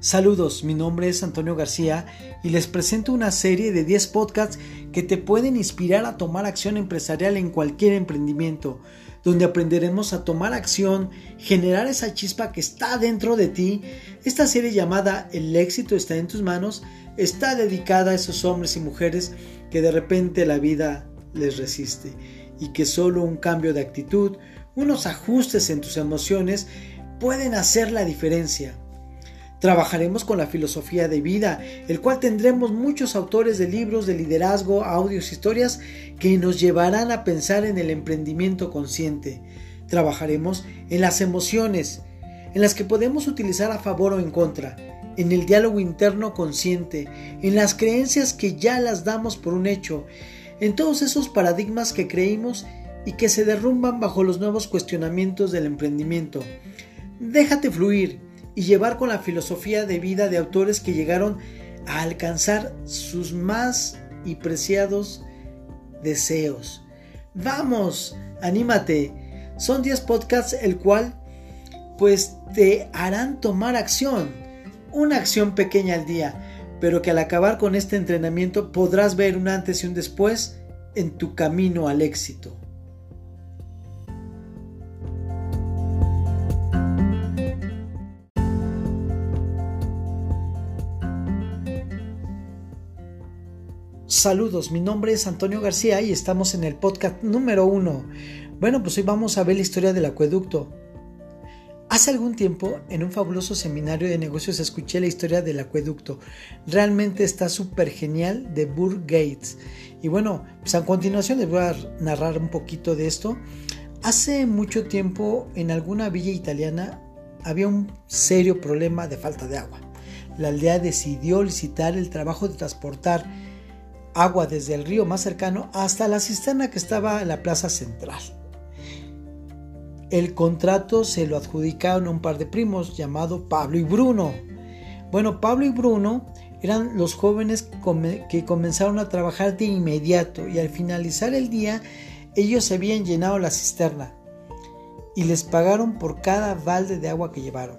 Saludos, mi nombre es Antonio García y les presento una serie de 10 podcasts que te pueden inspirar a tomar acción empresarial en cualquier emprendimiento, donde aprenderemos a tomar acción, generar esa chispa que está dentro de ti. Esta serie llamada El éxito está en tus manos está dedicada a esos hombres y mujeres que de repente la vida les resiste y que solo un cambio de actitud, unos ajustes en tus emociones pueden hacer la diferencia. Trabajaremos con la filosofía de vida, el cual tendremos muchos autores de libros de liderazgo, audios, historias que nos llevarán a pensar en el emprendimiento consciente. Trabajaremos en las emociones, en las que podemos utilizar a favor o en contra, en el diálogo interno consciente, en las creencias que ya las damos por un hecho, en todos esos paradigmas que creímos y que se derrumban bajo los nuevos cuestionamientos del emprendimiento. Déjate fluir y llevar con la filosofía de vida de autores que llegaron a alcanzar sus más y preciados deseos. Vamos, anímate. Son 10 podcasts el cual pues te harán tomar acción. Una acción pequeña al día, pero que al acabar con este entrenamiento podrás ver un antes y un después en tu camino al éxito. Saludos, mi nombre es Antonio García y estamos en el podcast número uno. Bueno, pues hoy vamos a ver la historia del acueducto. Hace algún tiempo, en un fabuloso seminario de negocios, escuché la historia del acueducto. Realmente está súper genial de Burr Gates. Y bueno, pues a continuación les voy a narrar un poquito de esto. Hace mucho tiempo, en alguna villa italiana, había un serio problema de falta de agua. La aldea decidió licitar el trabajo de transportar agua desde el río más cercano hasta la cisterna que estaba en la plaza central. El contrato se lo adjudicaron a un par de primos llamado Pablo y Bruno. Bueno, Pablo y Bruno eran los jóvenes que comenzaron a trabajar de inmediato y al finalizar el día ellos habían llenado la cisterna y les pagaron por cada balde de agua que llevaron.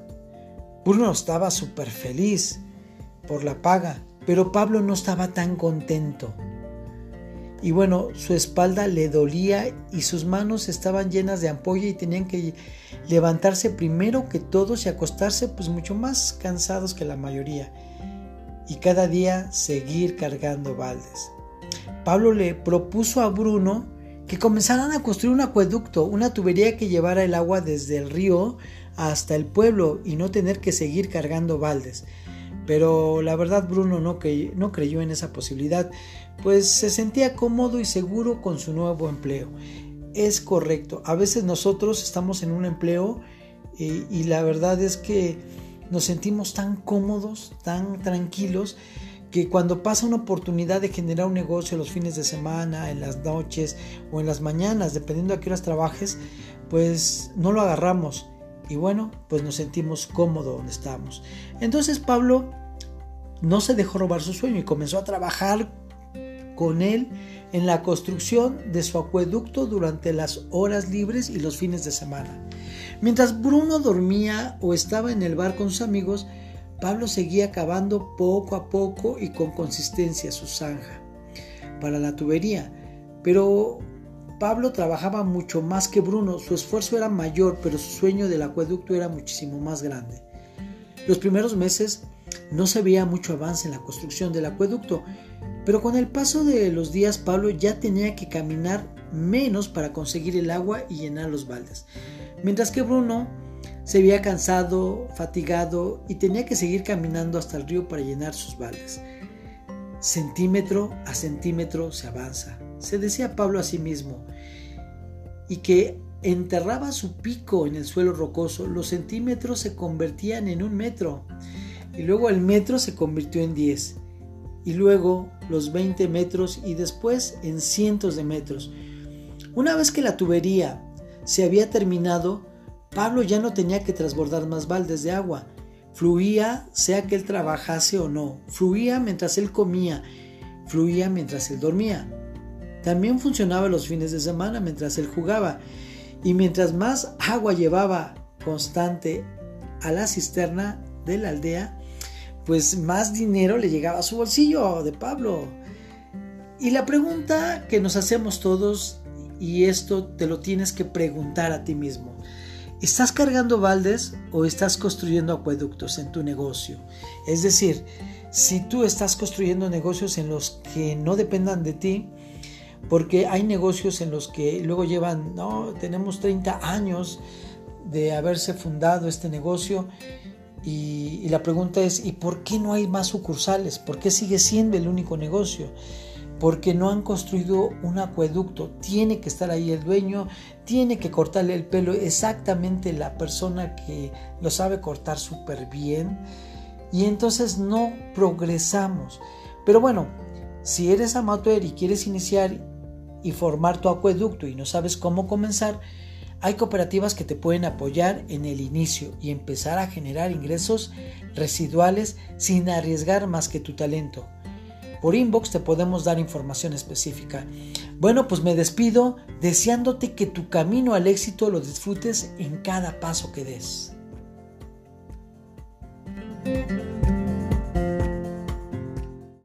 Bruno estaba súper feliz por la paga pero Pablo no estaba tan contento. Y bueno, su espalda le dolía y sus manos estaban llenas de ampolla y tenían que levantarse primero que todos y acostarse pues mucho más cansados que la mayoría. Y cada día seguir cargando baldes. Pablo le propuso a Bruno que comenzaran a construir un acueducto, una tubería que llevara el agua desde el río hasta el pueblo y no tener que seguir cargando baldes. Pero la verdad Bruno no, no creyó en esa posibilidad, pues se sentía cómodo y seguro con su nuevo empleo. Es correcto, a veces nosotros estamos en un empleo eh, y la verdad es que nos sentimos tan cómodos, tan tranquilos, que cuando pasa una oportunidad de generar un negocio los fines de semana, en las noches o en las mañanas, dependiendo a qué horas trabajes, pues no lo agarramos y bueno, pues nos sentimos cómodos donde estamos. Entonces Pablo no se dejó robar su sueño y comenzó a trabajar con él en la construcción de su acueducto durante las horas libres y los fines de semana. Mientras Bruno dormía o estaba en el bar con sus amigos, Pablo seguía cavando poco a poco y con consistencia su zanja para la tubería. Pero Pablo trabajaba mucho más que Bruno, su esfuerzo era mayor, pero su sueño del acueducto era muchísimo más grande. Los primeros meses no se veía mucho avance en la construcción del acueducto, pero con el paso de los días Pablo ya tenía que caminar menos para conseguir el agua y llenar los baldes, mientras que Bruno se veía cansado, fatigado y tenía que seguir caminando hasta el río para llenar sus baldes. Centímetro a centímetro se avanza, se decía Pablo a sí mismo, y que enterraba su pico en el suelo rocoso, los centímetros se convertían en un metro, y luego el metro se convirtió en 10, y luego los 20 metros y después en cientos de metros. Una vez que la tubería se había terminado, Pablo ya no tenía que transbordar más baldes de agua. Fluía sea que él trabajase o no, fluía mientras él comía, fluía mientras él dormía. También funcionaba los fines de semana mientras él jugaba y mientras más agua llevaba constante a la cisterna de la aldea, pues más dinero le llegaba a su bolsillo de Pablo. Y la pregunta que nos hacemos todos, y esto te lo tienes que preguntar a ti mismo, ¿estás cargando baldes o estás construyendo acueductos en tu negocio? Es decir, si tú estás construyendo negocios en los que no dependan de ti, porque hay negocios en los que luego llevan, no, tenemos 30 años de haberse fundado este negocio y, la pregunta es, ¿y por qué no hay más sucursales? ¿Por qué sigue siendo el único negocio? Porque no han construido un acueducto. Tiene que estar ahí el dueño, tiene que cortarle el pelo exactamente la persona que lo sabe cortar súper bien. Y entonces no progresamos. Pero bueno, si eres amateur y quieres iniciar y formar tu acueducto y no sabes cómo comenzar, hay cooperativas que te pueden apoyar en el inicio y empezar a generar ingresos residuales sin arriesgar más que tu talento. Por inbox te podemos dar información específica. Bueno, pues me despido deseándote que tu camino al éxito lo disfrutes en cada paso que des.